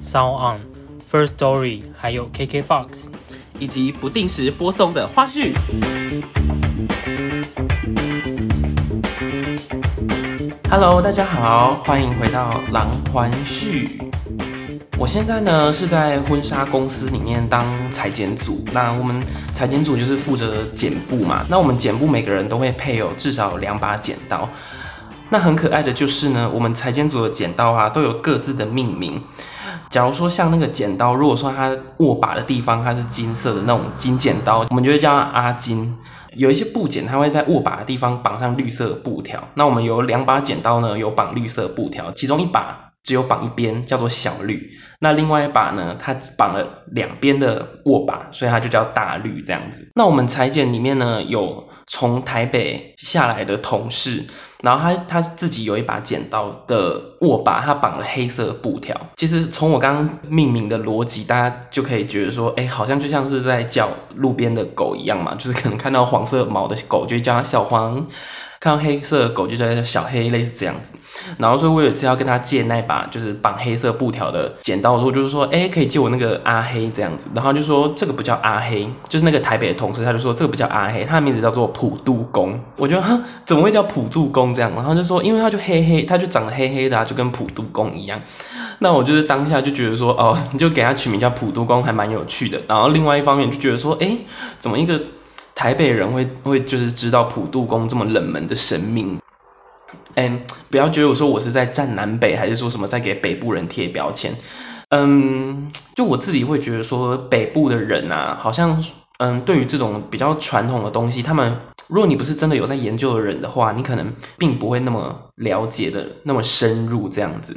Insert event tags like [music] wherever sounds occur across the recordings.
Sound On、First Story，还有 KKBox，以及不定时播送的花絮。Hello，大家好，欢迎回到狼环序。我现在呢是在婚纱公司里面当裁剪组，那我们裁剪组就是负责剪布嘛。那我们剪布每个人都会配有至少两把剪刀。那很可爱的就是呢，我们裁剪组的剪刀啊都有各自的命名。假如说像那个剪刀，如果说它握把的地方它是金色的那种金剪刀，我们就会叫它阿金。有一些布剪，它会在握把的地方绑上绿色的布条。那我们有两把剪刀呢，有绑绿色布条，其中一把。只有绑一边，叫做小绿。那另外一把呢？它绑了两边的握把，所以它就叫大绿这样子。那我们裁剪里面呢，有从台北下来的同事，然后他他自己有一把剪刀的握把，他绑了黑色布条。其实从我刚刚命名的逻辑，大家就可以觉得说，哎，好像就像是在叫路边的狗一样嘛，就是可能看到黄色毛的狗，就叫它小黄。看到黑色的狗就叫小黑，类似这样子。然后所以我有一次要跟他借那把就是绑黑色布条的剪刀的时候，就是说，哎，可以借我那个阿黑这样子。然后就说这个不叫阿黑，就是那个台北的同事，他就说这个不叫阿黑，他的名字叫做普渡公。我觉得哈，怎么会叫普渡公这样？然后就说，因为他就黑黑，他就长得黑黑的，就跟普渡公一样。那我就是当下就觉得说，哦，你就给他取名叫普渡公，还蛮有趣的。然后另外一方面就觉得说，哎，怎么一个。台北人会会就是知道普渡宫这么冷门的神明，嗯，不要觉得我说我是在站南北，还是说什么在给北部人贴标签，嗯，就我自己会觉得说北部的人啊，好像嗯，对于这种比较传统的东西，他们如果你不是真的有在研究的人的话，你可能并不会那么了解的那么深入这样子。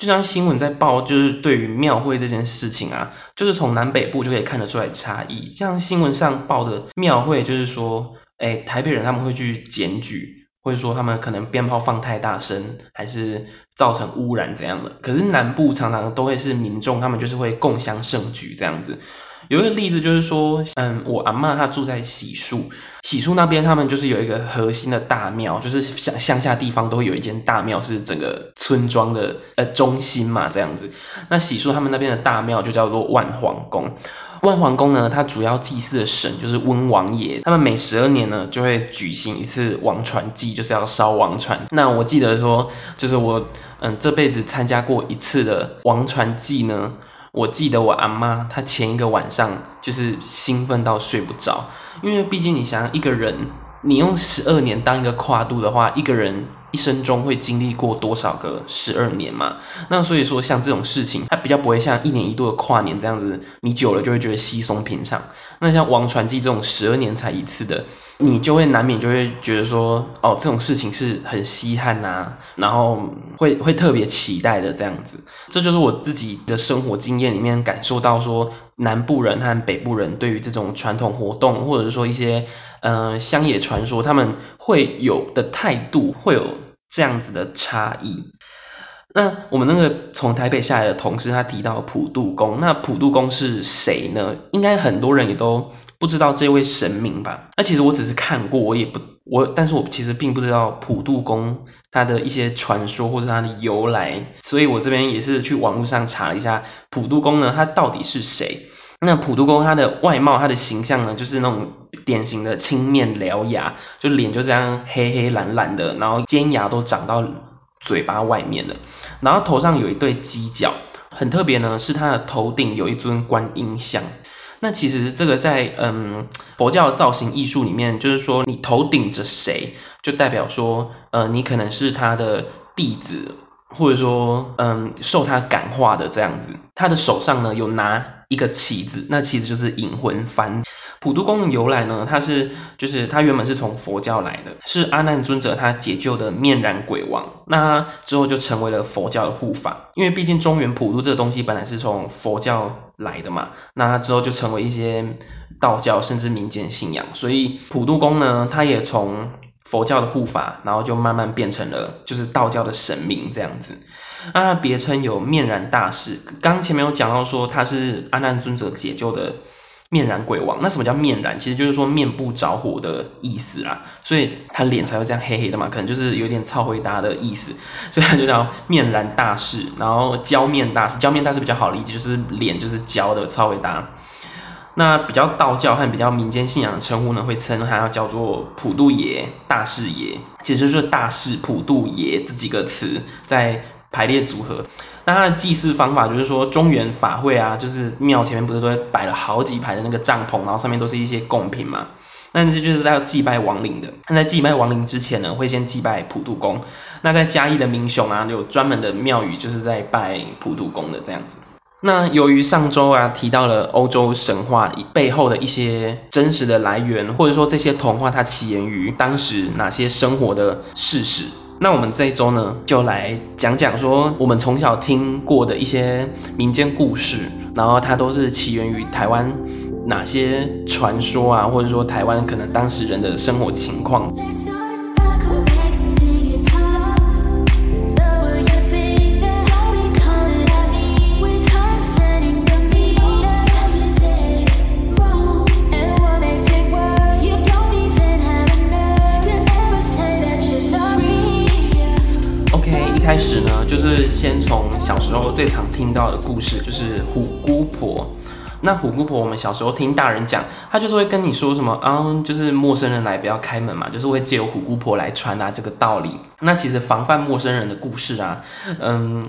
就像新闻在报，就是对于庙会这件事情啊，就是从南北部就可以看得出来差异。像新闻上报的庙会，就是说，哎，台北人他们会去检举，或者说他们可能鞭炮放太大声，还是造成污染怎样的。可是南部常常都会是民众，他们就是会共襄盛举这样子。有一个例子就是说，嗯，我阿妈她住在喜树，喜树那边他们就是有一个核心的大庙，就是乡乡下地方都会有一间大庙，是整个村庄的呃中心嘛，这样子。那喜树他们那边的大庙就叫做万皇宫，万皇宫呢，它主要祭祀的神就是温王爷，他们每十二年呢就会举行一次王传祭，就是要烧王传。那我记得说，就是我嗯这辈子参加过一次的王传祭呢。我记得我阿妈，她前一个晚上就是兴奋到睡不着，因为毕竟你想一个人，你用十二年当一个跨度的话，一个人一生中会经历过多少个十二年嘛？那所以说，像这种事情，它比较不会像一年一度的跨年这样子，你久了就会觉得稀松平常。那像王传记这种十二年才一次的。你就会难免就会觉得说，哦，这种事情是很稀罕呐，然后会会特别期待的这样子。这就是我自己的生活经验里面感受到说，南部人和北部人对于这种传统活动，或者是说一些呃乡野传说，他们会有的态度会有这样子的差异。那我们那个从台北下来的同事，他提到普渡公，那普渡公是谁呢？应该很多人也都不知道这位神明吧？那其实我只是看过，我也不我，但是我其实并不知道普渡公他的一些传说或者它的由来，所以我这边也是去网络上查一下普渡公呢，他到底是谁？那普渡公他的外貌，他的形象呢，就是那种典型的青面獠牙，就脸就这样黑黑蓝蓝的，然后尖牙都长到。嘴巴外面的，然后头上有一对犄角，很特别呢。是他的头顶有一尊观音像。那其实这个在嗯佛教造型艺术里面，就是说你头顶着谁，就代表说呃你可能是他的弟子，或者说嗯受他感化的这样子。他的手上呢有拿一个旗子，那旗子就是引魂幡。普渡宫的由来呢，它是就是它原本是从佛教来的，是阿难尊者他解救的面燃鬼王，那之后就成为了佛教的护法。因为毕竟中原普渡这个东西本来是从佛教来的嘛，那之后就成为一些道教甚至民间信仰，所以普渡宫呢，它也从佛教的护法，然后就慢慢变成了就是道教的神明这样子。那别称有面燃大士，刚前面有讲到说他是阿难尊者解救的。面燃鬼王，那什么叫面燃？其实就是说面部着火的意思啦，所以他脸才会这样黑黑的嘛，可能就是有点超回答的意思，所以他就叫面燃大士，然后焦面大士，焦面大士比较好理解，就是脸就是焦的超回答。那比较道教和比较民间信仰的称呼呢，会称他叫做普渡爷、大士爷，其实就是大士、普渡爷这几个词在排列组合。那他的祭祀方法就是说，中原法会啊，就是庙前面不是都摆了好几排的那个帐篷，然后上面都是一些贡品嘛。那这就是要祭拜亡灵的。那在祭拜亡灵之前呢，会先祭拜普渡公。那在嘉义的民雄啊，有专门的庙宇，就是在拜普渡公的这样子。那由于上周啊提到了欧洲神话背后的一些真实的来源，或者说这些童话它起源于当时哪些生活的事实。那我们这一周呢，就来讲讲说我们从小听过的一些民间故事，然后它都是起源于台湾哪些传说啊，或者说台湾可能当时人的生活情况。开始呢，就是先从小时候最常听到的故事，就是虎姑婆。那虎姑婆，我们小时候听大人讲，她就是会跟你说什么啊，就是陌生人来不要开门嘛，就是会借由虎姑婆来传达这个道理。那其实防范陌生人的故事啊，嗯，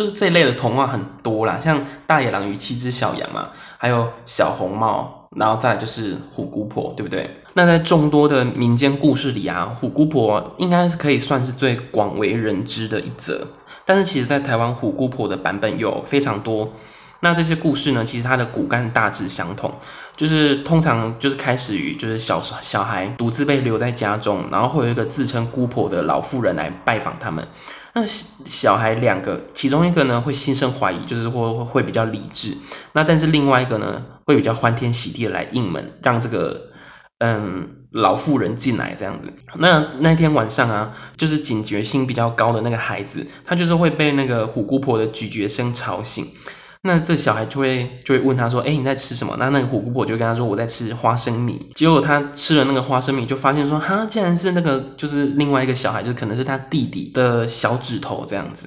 就是这一类的童话很多啦，像大野狼与七只小羊嘛，还有小红帽，然后再就是虎姑婆，对不对？那在众多的民间故事里啊，虎姑婆应该是可以算是最广为人知的一则。但是其实，在台湾虎姑婆的版本有非常多。那这些故事呢，其实它的骨干大致相同，就是通常就是开始于就是小小孩独自被留在家中，然后会有一个自称姑婆的老妇人来拜访他们。那小孩两个，其中一个呢会心生怀疑，就是会会比较理智。那但是另外一个呢，会比较欢天喜地的来应门，让这个。嗯，老妇人进来这样子。那那天晚上啊，就是警觉性比较高的那个孩子，他就是会被那个虎姑婆的咀嚼声吵醒。那这小孩就会就会问他说：“哎，你在吃什么？”那那个虎姑婆就跟他说：“我在吃花生米。”结果他吃了那个花生米，就发现说：“哈，竟然是那个就是另外一个小孩，就可能是他弟弟的小指头这样子。”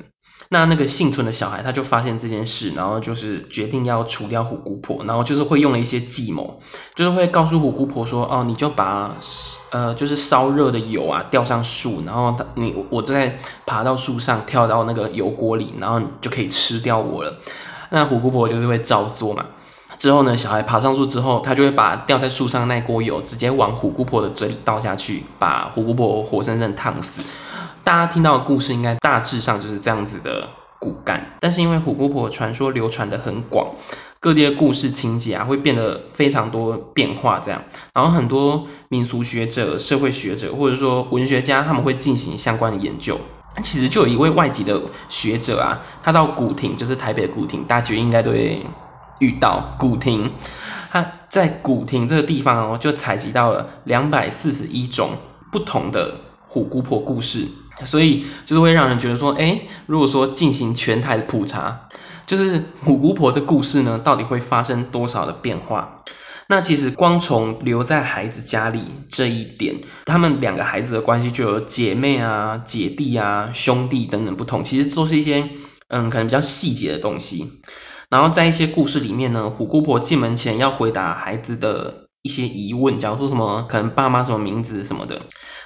那那个幸存的小孩，他就发现这件事，然后就是决定要除掉虎姑婆，然后就是会用了一些计谋，就是会告诉虎姑婆说：“哦，你就把呃，就是烧热的油啊吊上树，然后他你我正在爬到树上跳到那个油锅里，然后你就可以吃掉我了。”那虎姑婆就是会照做嘛。之后呢，小孩爬上树之后，他就会把掉在树上那锅油直接往虎姑婆的嘴里倒下去，把虎姑婆活生生烫死。大家听到的故事应该大致上就是这样子的骨干，但是因为虎姑婆传说流传的很广，各地的故事情节啊会变得非常多变化，这样，然后很多民俗学者、社会学者或者说文学家他们会进行相关的研究。其实就有一位外籍的学者啊，他到古亭，就是台北的古亭，大家觉得应该都会遇到古亭。他在古亭这个地方哦，就采集到了两百四十一种不同的虎姑婆故事。所以就是会让人觉得说，哎，如果说进行全台的普查，就是虎姑婆的故事呢，到底会发生多少的变化？那其实光从留在孩子家里这一点，他们两个孩子的关系就有姐妹啊、姐弟啊、兄弟等等不同，其实都是一些嗯，可能比较细节的东西。然后在一些故事里面呢，虎姑婆进门前要回答孩子的一些疑问，假如说什么可能爸妈什么名字什么的。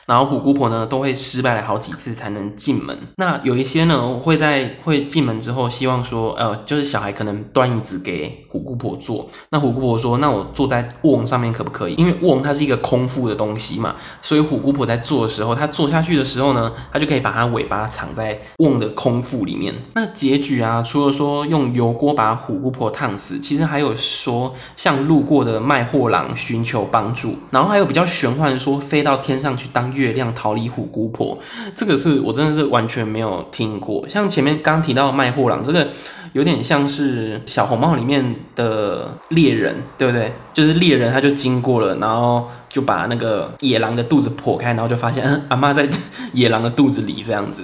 然后虎姑婆呢都会失败了好几次才能进门。那有一些呢会在会进门之后，希望说，呃，就是小孩可能端椅子给虎姑婆坐。那虎姑婆说，那我坐在瓮上面可不可以？因为瓮它是一个空腹的东西嘛，所以虎姑婆在坐的时候，她坐下去的时候呢，她就可以把它尾巴藏在瓮的空腹里面。那结局啊，除了说用油锅把虎姑婆烫死，其实还有说像路过的卖货郎、寻求帮助。然后还有比较玄幻说飞到天上去当月亮逃离虎姑婆，这个是我真的是完全没有听过。像前面刚提到卖货郎，这个有点像是小红帽里面的猎人，对不对？就是猎人他就经过了，然后就把那个野狼的肚子剖开，然后就发现阿妈在野狼的肚子里这样子。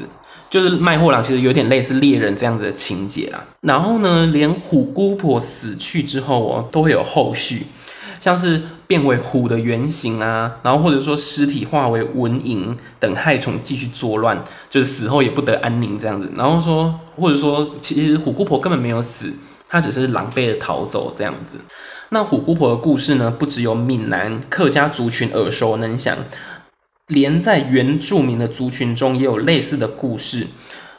就是卖货郎其实有点类似猎人这样子的情节啦。然后呢，连虎姑婆死去之后哦，都会有后续，像是变为虎的原形啊，然后或者说尸体化为蚊蝇等害虫继续作乱，就是死后也不得安宁这样子。然后说，或者说其实虎姑婆根本没有死，她只是狼狈的逃走这样子。那虎姑婆的故事呢，不只有闽南客家族群耳熟能详。连在原住民的族群中也有类似的故事。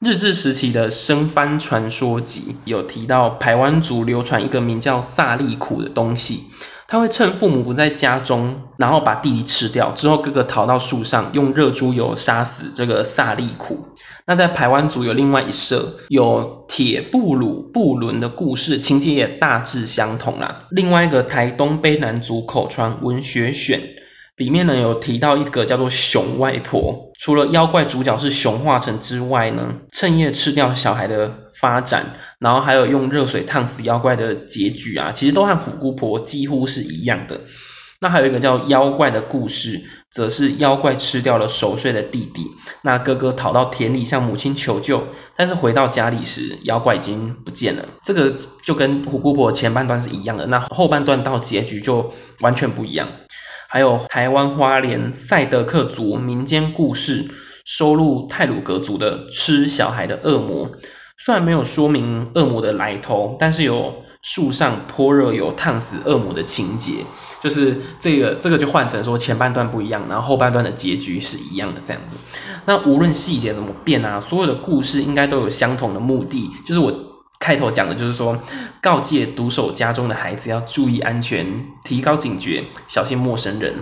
日治时期的《生番传说集》有提到，排湾族流传一个名叫萨利苦的东西，他会趁父母不在家中，然后把弟弟吃掉，之后哥哥逃到树上，用热猪油杀死这个萨利苦。那在排湾族有另外一社，有铁布鲁布伦的故事，情节也大致相同啦。另外一个台东卑南族口传文学选。里面呢有提到一个叫做熊外婆，除了妖怪主角是熊化成之外呢，趁夜吃掉小孩的发展，然后还有用热水烫死妖怪的结局啊，其实都和虎姑婆几乎是一样的。那还有一个叫妖怪的故事，则是妖怪吃掉了熟睡的弟弟，那哥哥逃到田里向母亲求救，但是回到家里时，妖怪已经不见了。这个就跟虎姑婆前半段是一样的，那后半段到结局就完全不一样。还有台湾花莲赛德克族民间故事收录泰鲁格族的吃小孩的恶魔，虽然没有说明恶魔的来头，但是有树上泼热油烫死恶魔的情节，就是这个这个就换成说前半段不一样，然后后半段的结局是一样的这样子。那无论细节怎么变啊，所有的故事应该都有相同的目的，就是我。开头讲的就是说，告诫独守家中的孩子要注意安全，提高警觉，小心陌生人。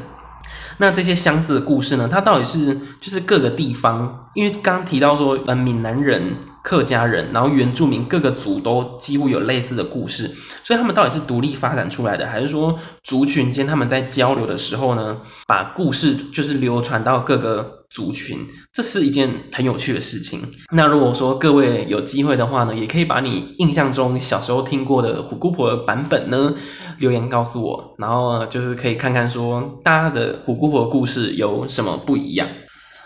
那这些相似的故事呢？它到底是就是各个地方？因为刚刚提到说，呃，闽南人、客家人，然后原住民各个族都几乎有类似的故事，所以他们到底是独立发展出来的，还是说族群间他们在交流的时候呢，把故事就是流传到各个？族群，这是一件很有趣的事情。那如果说各位有机会的话呢，也可以把你印象中小时候听过的虎姑婆的版本呢留言告诉我，然后就是可以看看说大家的虎姑婆故事有什么不一样。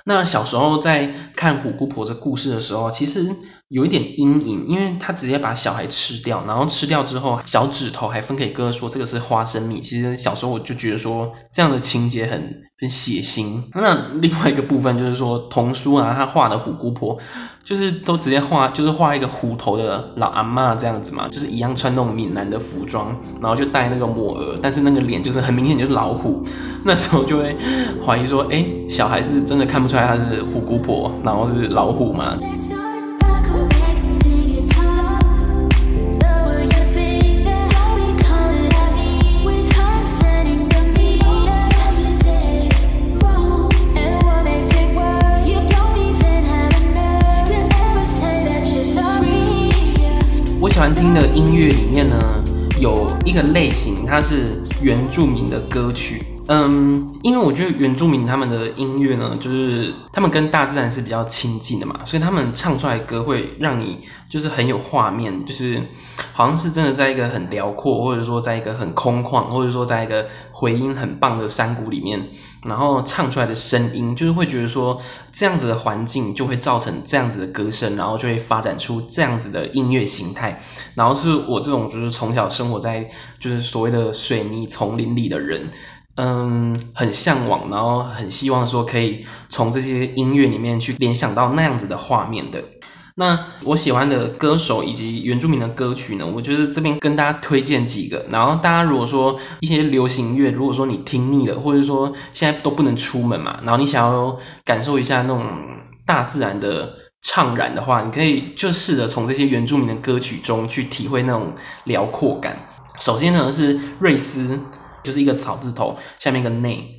那小时候在看虎姑婆这故事的时候，其实有一点阴影，因为他直接把小孩吃掉，然后吃掉之后，小指头还分给哥哥说这个是花生米。其实小时候我就觉得说这样的情节很很血腥。那另外一个部分就是说童书啊，他画的虎姑婆。就是都直接画，就是画一个虎头的老阿妈这样子嘛，就是一样穿那种闽南的服装，然后就戴那个抹额，但是那个脸就是很明显就是老虎。那时候就会怀疑说，哎，小孩是真的看不出来他是虎姑婆，然后是老虎吗？喜欢听的音乐里面呢，有一个类型，它是原住民的歌曲。嗯，因为我觉得原住民他们的音乐呢，就是他们跟大自然是比较亲近的嘛，所以他们唱出来的歌会让你就是很有画面，就是好像是真的在一个很辽阔，或者说在一个很空旷，或者说在一个回音很棒的山谷里面。然后唱出来的声音，就是会觉得说这样子的环境就会造成这样子的歌声，然后就会发展出这样子的音乐形态。然后是我这种就是从小生活在就是所谓的水泥丛林里的人，嗯，很向往，然后很希望说可以从这些音乐里面去联想到那样子的画面的。那我喜欢的歌手以及原住民的歌曲呢？我觉得这边跟大家推荐几个。然后大家如果说一些流行乐，如果说你听腻了，或者说现在都不能出门嘛，然后你想要感受一下那种大自然的怅然的话，你可以就试着从这些原住民的歌曲中去体会那种辽阔感。首先呢是瑞斯，就是一个草字头下面一个内。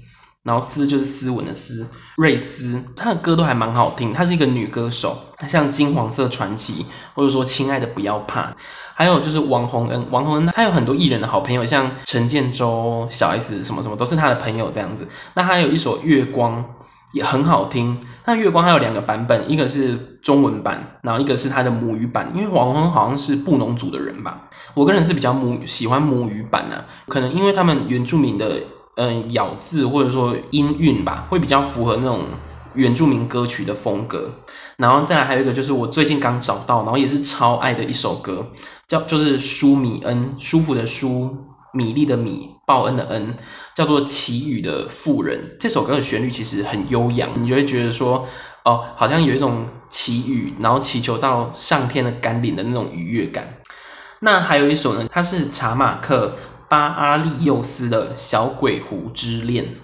然后斯就是斯文的斯，瑞斯，她的歌都还蛮好听。她是一个女歌手，像金黄色传奇，或者说亲爱的不要怕，还有就是王洪恩，王洪恩他有很多艺人的好朋友，像陈建州、小 S 什么什么都是他的朋友这样子。那他有一首月光也很好听，那月光还有两个版本，一个是中文版，然后一个是他的母语版。因为王洪恩好像是布农族的人吧，我个人是比较母喜欢母语版啊，可能因为他们原住民的。嗯，咬字或者说音韵吧，会比较符合那种原住民歌曲的风格。然后再来还有一个就是我最近刚找到，然后也是超爱的一首歌，叫就是舒米恩，舒服的舒，米粒的米，报恩的恩，叫做祈雨的妇人。这首歌的旋律其实很悠扬，你就会觉得说，哦，好像有一种祈雨，然后祈求到上天的甘霖的那种愉悦感。那还有一首呢，它是查马克。巴阿利幼斯的小鬼狐之恋，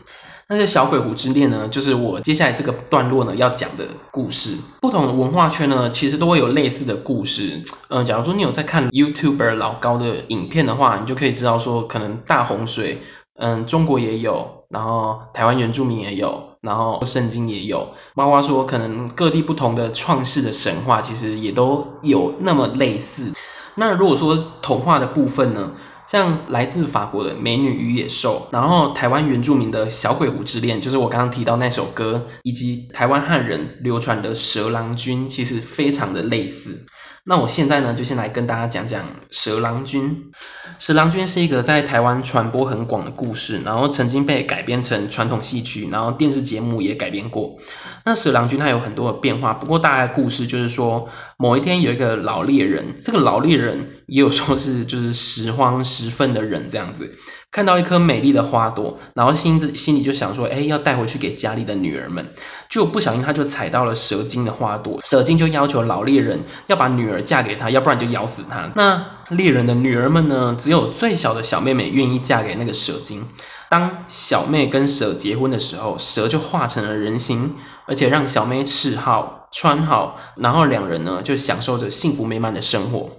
那这小鬼狐之恋呢，就是我接下来这个段落呢要讲的故事。不同的文化圈呢，其实都会有类似的故事。嗯，假如说你有在看 YouTuber 老高的影片的话，你就可以知道说，可能大洪水，嗯，中国也有，然后台湾原住民也有，然后圣经也有，包括说可能各地不同的创世的神话，其实也都有那么类似。那如果说童话的部分呢？像来自法国的《美女与野兽》，然后台湾原住民的小鬼狐之恋，就是我刚刚提到那首歌，以及台湾汉人流传的蛇郎君，其实非常的类似。那我现在呢，就先来跟大家讲讲蛇郎君。蛇郎君是一个在台湾传播很广的故事，然后曾经被改编成传统戏曲，然后电视节目也改编过。那蛇郎君他有很多的变化，不过大概故事就是说，某一天有一个老猎人，这个老猎人也有说是就是拾荒拾粪的人这样子。看到一颗美丽的花朵，然后心子心里就想说，哎，要带回去给家里的女儿们。就不小心他就踩到了蛇精的花朵，蛇精就要求老猎人要把女儿嫁给他，要不然就咬死他。那猎人的女儿们呢，只有最小的小妹妹愿意嫁给那个蛇精。当小妹跟蛇结婚的时候，蛇就化成了人形，而且让小妹吃好穿好，然后两人呢就享受着幸福美满的生活。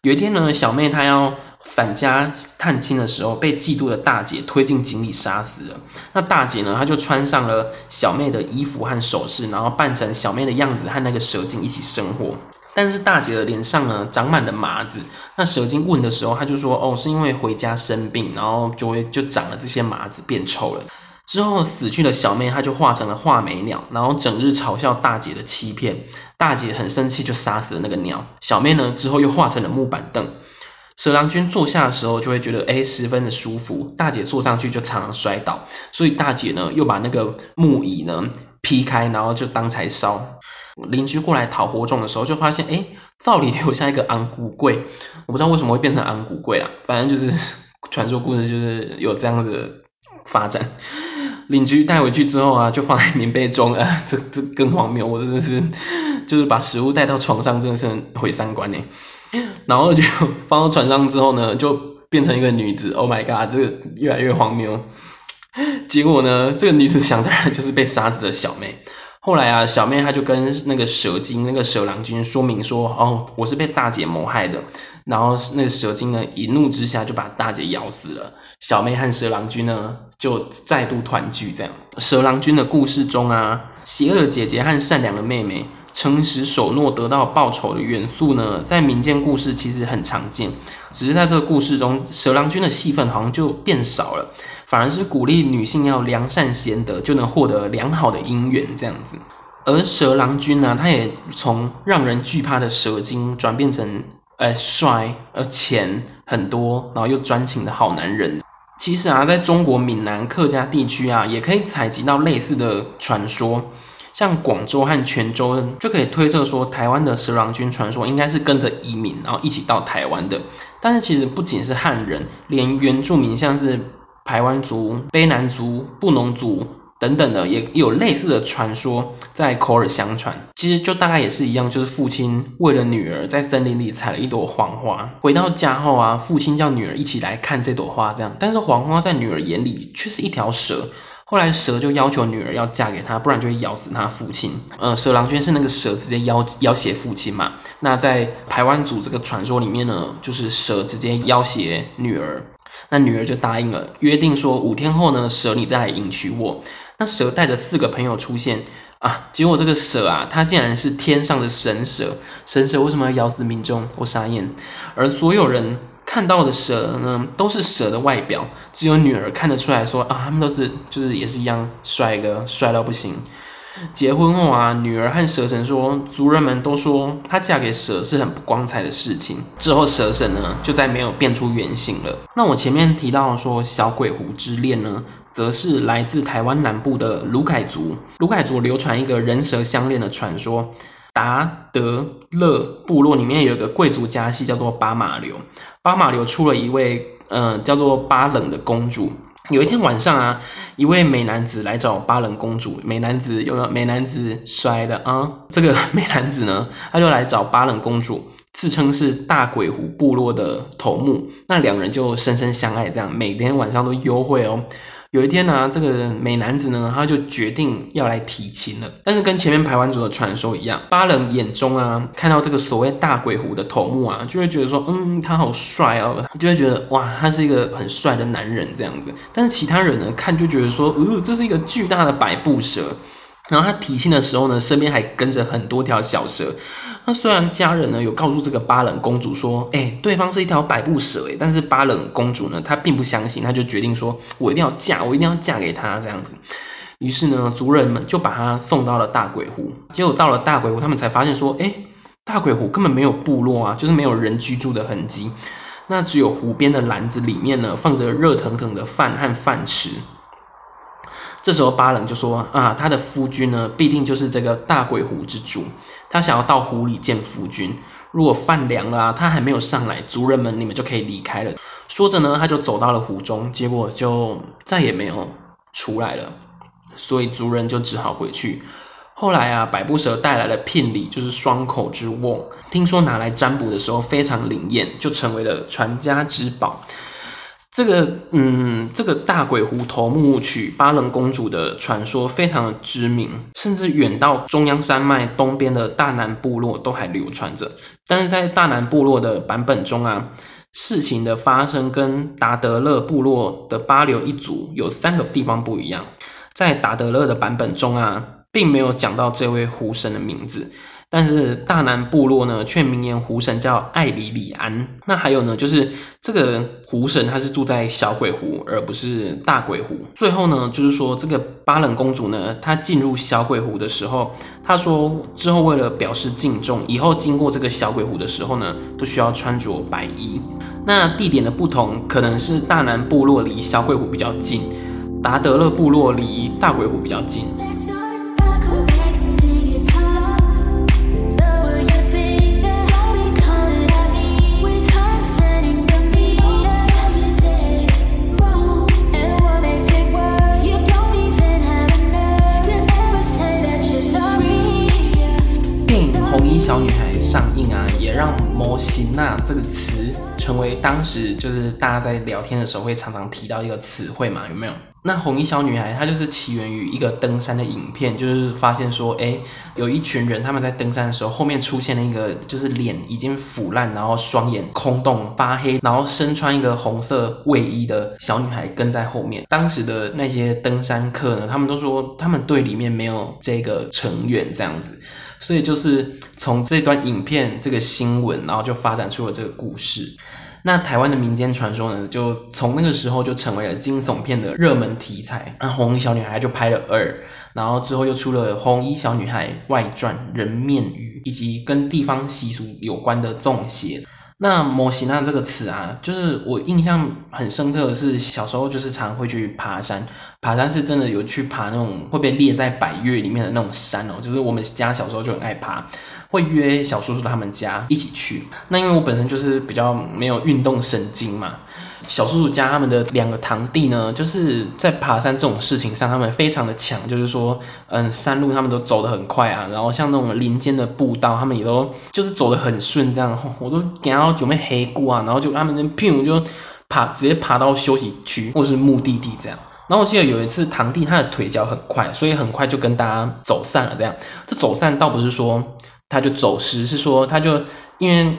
有一天呢，小妹她要。返家探亲的时候，被嫉妒的大姐推进井里杀死了。那大姐呢，她就穿上了小妹的衣服和首饰，然后扮成小妹的样子，和那个蛇精一起生活。但是大姐的脸上呢，长满了麻子。那蛇精问的时候，她就说：“哦，是因为回家生病，然后就会就长了这些麻子，变臭了。”之后死去的小妹，她就化成了画眉鸟，然后整日嘲笑大姐的欺骗。大姐很生气，就杀死了那个鸟。小妹呢，之后又化成了木板凳。蛇郎君坐下的时候，就会觉得哎，十分的舒服。大姐坐上去就常常摔倒，所以大姐呢又把那个木椅呢劈开，然后就当柴烧。邻居过来讨火种的时候，就发现哎，灶里留下一个昂古柜，我不知道为什么会变成昂古柜啊，反正就是 [laughs] 传说故事就是有这样的发展。邻居带回去之后啊，就放在棉被中啊，这这更荒谬，我真的是 [laughs] 就是把食物带到床上，真的是毁三观呢。[laughs] 然后就 [laughs] 放到船上之后呢，就变成一个女子。Oh my god，这个越来越荒谬。结果呢，这个女子想当然就是被杀死的小妹。后来啊，小妹她就跟那个蛇精、那个蛇郎君说明说：“哦，我是被大姐谋害的。”然后那个蛇精呢，一怒之下就把大姐咬死了。小妹和蛇郎君呢，就再度团聚。这样，蛇郎君的故事中啊，邪恶的姐姐和善良的妹妹。诚实守诺得到报酬的元素呢，在民间故事其实很常见，只是在这个故事中，蛇郎君的戏份好像就变少了，反而是鼓励女性要良善贤德，就能获得良好的姻缘这样子。而蛇郎君呢，他也从让人惧怕的蛇精转变成，呃，帅而钱很多，然后又专情的好男人。其实啊，在中国闽南客家地区啊，也可以采集到类似的传说。像广州和泉州就可以推测说，台湾的蛇郎君传说应该是跟着移民，然后一起到台湾的。但是其实不仅是汉人，连原住民像是排湾族、卑南族、布农族等等的，也有类似的传说在口耳相传。其实就大概也是一样，就是父亲为了女儿在森林里采了一朵黄花，回到家后啊，父亲叫女儿一起来看这朵花，这样。但是黄花在女儿眼里却是一条蛇。后来蛇就要求女儿要嫁给他，不然就会咬死他父亲。呃，蛇郎君是那个蛇直接要要挟父亲嘛？那在台湾族这个传说里面呢，就是蛇直接要挟女儿，那女儿就答应了，约定说五天后呢，蛇你再来迎娶我。那蛇带着四个朋友出现啊，结果这个蛇啊，它竟然是天上的神蛇。神蛇为什么要咬死民众？我傻眼。而所有人看到的蛇呢，都是蛇的外表，只有女儿看得出来说啊，他们都是就是也是一样帅哥，帅到不行。结婚后啊，女儿和蛇神说，族人们都说她嫁给蛇是很不光彩的事情。之后蛇神呢，就再没有变出原形了。那我前面提到说小鬼狐之恋呢，则是来自台湾南部的卢凯族。卢凯族流传一个人蛇相恋的传说。达德勒部落里面有一个贵族家系叫做巴马流，巴马流出了一位呃叫做巴冷的公主。有一天晚上啊，一位美男子来找巴冷公主。美男子有没有美男子摔的啊？这个美男子呢，他就来找巴冷公主，自称是大鬼湖部落的头目。那两人就深深相爱，这样每天晚上都幽会哦。有一天呢，这个美男子呢，他就决定要来提亲了。但是跟前面排湾族的传说一样，巴冷眼中啊，看到这个所谓大鬼狐的头目啊，就会觉得说，嗯，他好帅哦，就会觉得哇，他是一个很帅的男人这样子。但是其他人呢，看就觉得说，呃，这是一个巨大的百步蛇。然后他提亲的时候呢，身边还跟着很多条小蛇。那虽然家人呢有告诉这个巴冷公主说，哎，对方是一条百步蛇，哎，但是巴冷公主呢，她并不相信，她就决定说，我一定要嫁，我一定要嫁给他这样子。于是呢，族人们就把她送到了大鬼湖。结果到了大鬼湖，他们才发现说，哎，大鬼湖根本没有部落啊，就是没有人居住的痕迹。那只有湖边的篮子里面呢，放着热腾腾的饭和饭吃。这时候巴冷就说，啊，他的夫君呢，必定就是这个大鬼湖之主。他想要到湖里见夫君，如果饭凉了，他还没有上来，族人们你们就可以离开了。说着呢，他就走到了湖中，结果就再也没有出来了。所以族人就只好回去。后来啊，百步蛇带来了聘礼，就是双口之瓮，听说拿来占卜的时候非常灵验，就成为了传家之宝。这个，嗯，这个大鬼狐头目娶巴冷公主的传说非常的知名，甚至远到中央山脉东边的大南部落都还流传着。但是在大南部落的版本中啊，事情的发生跟达德勒部落的巴流一族有三个地方不一样。在达德勒的版本中啊，并没有讲到这位狐神的名字。但是大南部落呢，却名言湖神叫艾里里安。那还有呢，就是这个湖神他是住在小鬼湖，而不是大鬼湖。最后呢，就是说这个巴冷公主呢，她进入小鬼湖的时候，她说之后为了表示敬重，以后经过这个小鬼湖的时候呢，都需要穿着白衣。那地点的不同，可能是大南部落离小鬼湖比较近，达德勒部落离大鬼湖比较近。小女孩上映啊，也让“模型娜”这个词成为当时就是大家在聊天的时候会常常提到一个词汇嘛？有没有？那红衣小女孩她就是起源于一个登山的影片，就是发现说，哎，有一群人他们在登山的时候，后面出现了一个就是脸已经腐烂，然后双眼空洞发黑，然后身穿一个红色卫衣的小女孩跟在后面。当时的那些登山客呢，他们都说他们队里面没有这个成员这样子。所以就是从这段影片、这个新闻，然后就发展出了这个故事。那台湾的民间传说呢，就从那个时候就成为了惊悚片的热门题材。那红衣小女孩就拍了二，然后之后又出了《红衣小女孩外传》、人面鱼，以及跟地方习俗有关的重邪。那模型啊这个词啊，就是我印象很深刻的是小时候就是常会去爬山，爬山是真的有去爬那种会被列在百岳里面的那种山哦，就是我们家小时候就很爱爬，会约小叔叔他们家一起去。那因为我本身就是比较没有运动神经嘛。小叔叔家他们的两个堂弟呢，就是在爬山这种事情上，他们非常的强。就是说，嗯，山路他们都走得很快啊，然后像那种林间的步道，他们也都就是走得很顺。这样，我都给他准备黑锅啊，然后就他们那屁就爬，直接爬到休息区或是目的地这样。然后我记得有一次堂弟他的腿脚很快，所以很快就跟大家走散了。这样，这走散倒不是说他就走失，是说他就。因为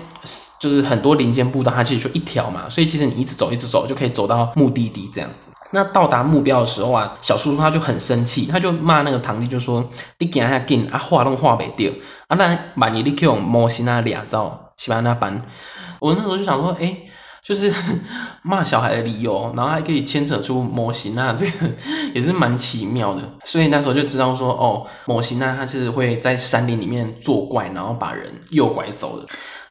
就是很多林间步道，它其实就一条嘛，所以其实你一直走，一直走就可以走到目的地这样子。那到达目标的时候啊，小叔叔他就很生气，他就骂那个堂弟，就说：“你行下紧啊，画都画袂掉啊，那万一你去用模型啊俩照，喜欢那班。”我那时候就想说，哎、就是 [laughs] 骂小孩的理由，然后还可以牵扯出模型啊，这个 [laughs] 也是蛮奇妙的。所以那时候就知道说，哦，模型啊，他是会在山林里面作怪，然后把人诱拐走的。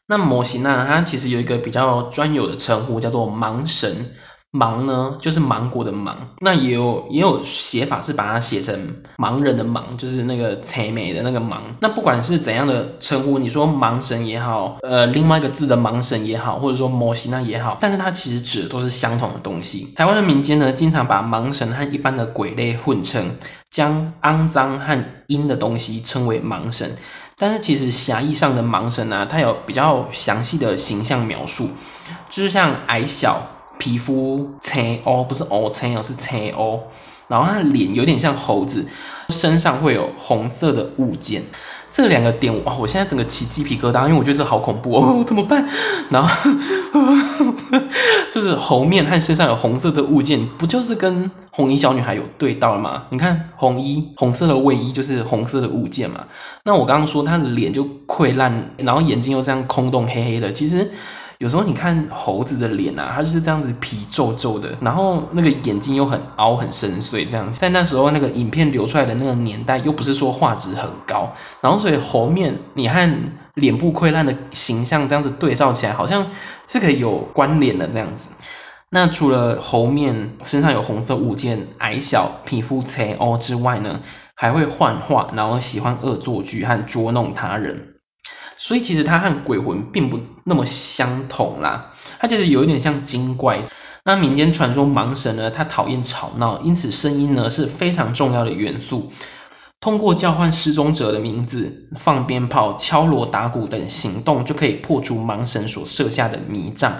那模型啊，它其实有一个比较专有的称呼，叫做盲神。盲呢，就是芒果的芒，那也有也有写法是把它写成盲人的盲，就是那个采美的那个盲。那不管是怎样的称呼，你说盲神也好，呃，另外一个字的盲神也好，或者说摩西那也好，但是它其实指的都是相同的东西。台湾的民间呢，经常把盲神和一般的鬼类混称，将肮脏和阴的东西称为盲神。但是其实狭义上的盲神啊，它有比较详细的形象描述，就是像矮小。皮肤青哦，不是哦青哦，是青哦。然后他的脸有点像猴子，身上会有红色的物件。这两个点哦，我现在整个起鸡皮疙瘩，因为我觉得这好恐怖哦，[laughs] 怎么办？然后 [laughs] 就是猴面和身上有红色的物件，不就是跟红衣小女孩有对到了吗？你看红衣红色的卫衣就是红色的物件嘛。那我刚刚说他的脸就溃烂，然后眼睛又这样空洞黑黑的，其实。有时候你看猴子的脸啊，它就是这样子皮皱皱的，然后那个眼睛又很凹很深邃这样子。在那时候那个影片流出来的那个年代，又不是说画质很高，然后所以猴面你和脸部溃烂的形象这样子对照起来，好像是可以有关联的这样子。那除了猴面身上有红色物件、矮小、皮肤青凹之外呢，还会幻化，然后喜欢恶作剧和捉弄他人。所以其实它和鬼魂并不那么相同啦，它其实有一点像精怪。那民间传说盲神呢，他讨厌吵闹，因此声音呢是非常重要的元素。通过叫唤失踪者的名字、放鞭炮、敲锣打鼓等行动，就可以破除盲神所设下的迷障。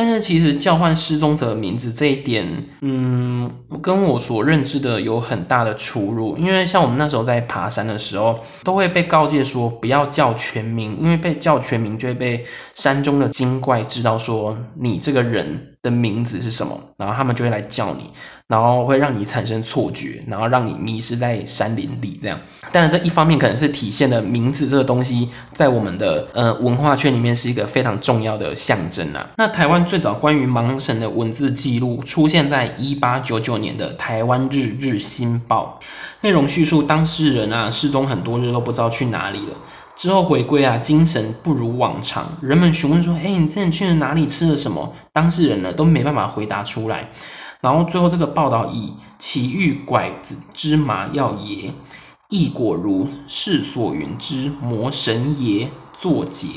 但是其实叫唤失踪者的名字这一点，嗯，跟我所认知的有很大的出入。因为像我们那时候在爬山的时候，都会被告诫说不要叫全名，因为被叫全名就会被山中的精怪知道说你这个人的名字是什么，然后他们就会来叫你，然后会让你产生错觉，然后让你迷失在山林里这样。当然，这一方面可能是体现了名字这个东西在我们的呃文化圈里面是一个非常重要的象征啊。那台湾最早关于盲神的文字记录出现在一八九九年的《台湾日日新报》，内容叙述当事人啊失踪很多日都不知道去哪里了。之后回归啊，精神不如往常。人们询问说：“哎，你之前去了哪里？吃了什么？”当事人呢都没办法回答出来。然后最后这个报道以“奇遇拐子之麻药爷”。亦果如世所云之魔神爷作结，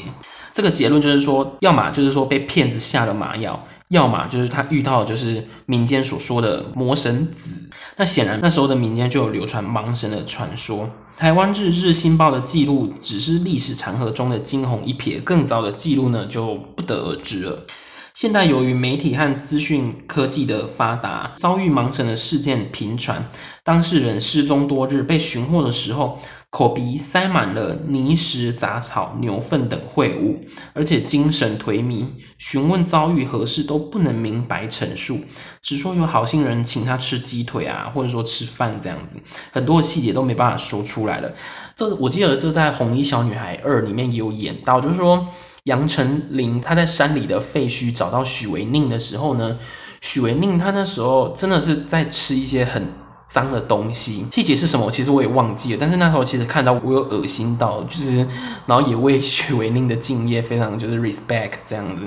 这个结论就是说，要么就是说被骗子下了麻药，要么就是他遇到的就是民间所说的魔神子。那显然那时候的民间就有流传盲神的传说。台湾日日新报的记录只是历史长河中的惊鸿一瞥，更早的记录呢就不得而知了。现代由于媒体和资讯科技的发达，遭遇盲神的事件频传。当事人失踪多日，被寻获的时候，口鼻塞满了泥石、杂草、牛粪等秽物，而且精神颓靡，询问遭遇何事都不能明白陈述，只说有好心人请他吃鸡腿啊，或者说吃饭这样子，很多细节都没办法说出来了。这我记得这在《红衣小女孩二》里面也有演到，就是说。杨丞琳他在山里的废墟找到许维宁的时候呢，许维宁他那时候真的是在吃一些很脏的东西，细节是什么？其实我也忘记了。但是那时候其实看到我有恶心到，就是然后也为许维宁的敬业非常就是 respect 这样子。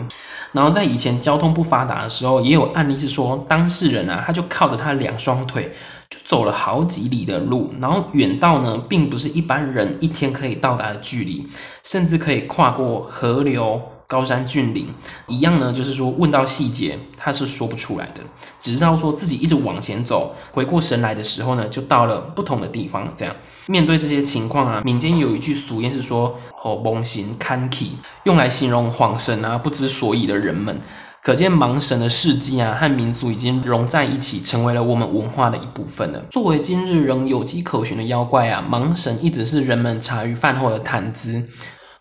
然后在以前交通不发达的时候，也有案例是说当事人啊，他就靠着他两双腿就走了好几里的路，然后远到呢，并不是一般人一天可以到达的距离，甚至可以跨过河流、高山峻岭，一样呢，就是说问到细节，他是说不出来的，只知道说自己一直往前走，回过神来的时候呢，就到了不同的地方。这样面对这些情况啊，民间有一句俗谚是说“吼蒙行看气”，用来形容恍神啊、不知所以的人们。可见盲神的事迹啊和民俗已经融在一起，成为了我们文化的一部分了。作为今日仍有迹可循的妖怪啊，盲神一直是人们茶余饭后的谈资。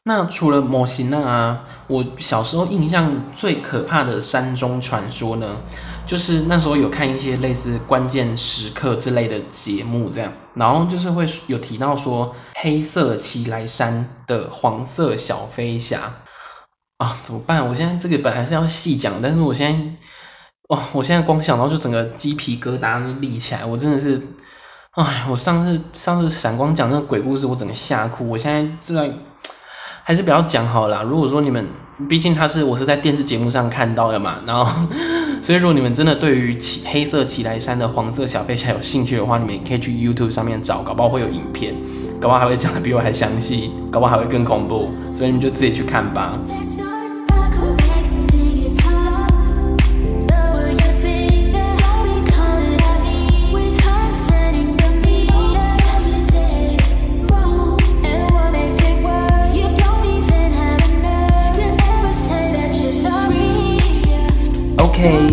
那除了模型啊，我小时候印象最可怕的山中传说呢，就是那时候有看一些类似关键时刻之类的节目，这样，然后就是会有提到说黑色奇来山的黄色小飞侠啊，怎么办？我现在这个本来是要细讲，但是我现在，哇，我现在光想到就整个鸡皮疙瘩立起来，我真的是，哎，我上次上次闪光讲那个鬼故事，我整个吓哭，我现在就在。还是不要讲好了。如果说你们，毕竟他是我是在电视节目上看到的嘛，然后，所以如果你们真的对于奇黑色奇来山的黄色小飞侠有兴趣的话，你们也可以去 YouTube 上面找，搞不好会有影片，搞不好还会讲的比我还详细，搞不好还会更恐怖，所以你们就自己去看吧。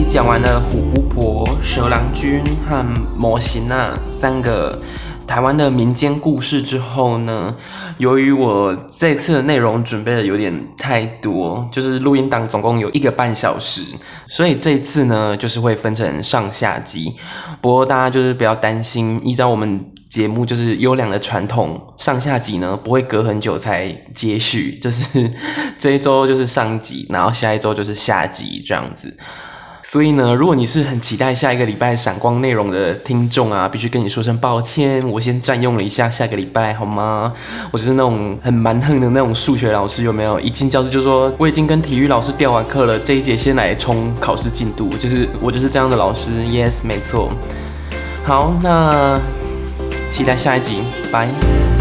讲完了虎姑婆、蛇郎君和模型那三个台湾的民间故事之后呢，由于我这次的内容准备的有点太多，就是录音档总共有一个半小时，所以这次呢就是会分成上下集。不过大家就是不要担心，依照我们节目就是优良的传统，上下集呢不会隔很久才接续，就是这一周就是上集，然后下一周就是下集这样子。所以呢，如果你是很期待下一个礼拜闪光内容的听众啊，必须跟你说声抱歉，我先占用了一下下个礼拜，好吗？我就是那种很蛮横的那种数学老师，有没有？一进教室就说我已经跟体育老师调完课了，这一节先来冲考试进度，就是我就是这样的老师。Yes，没错。好，那期待下一集，拜。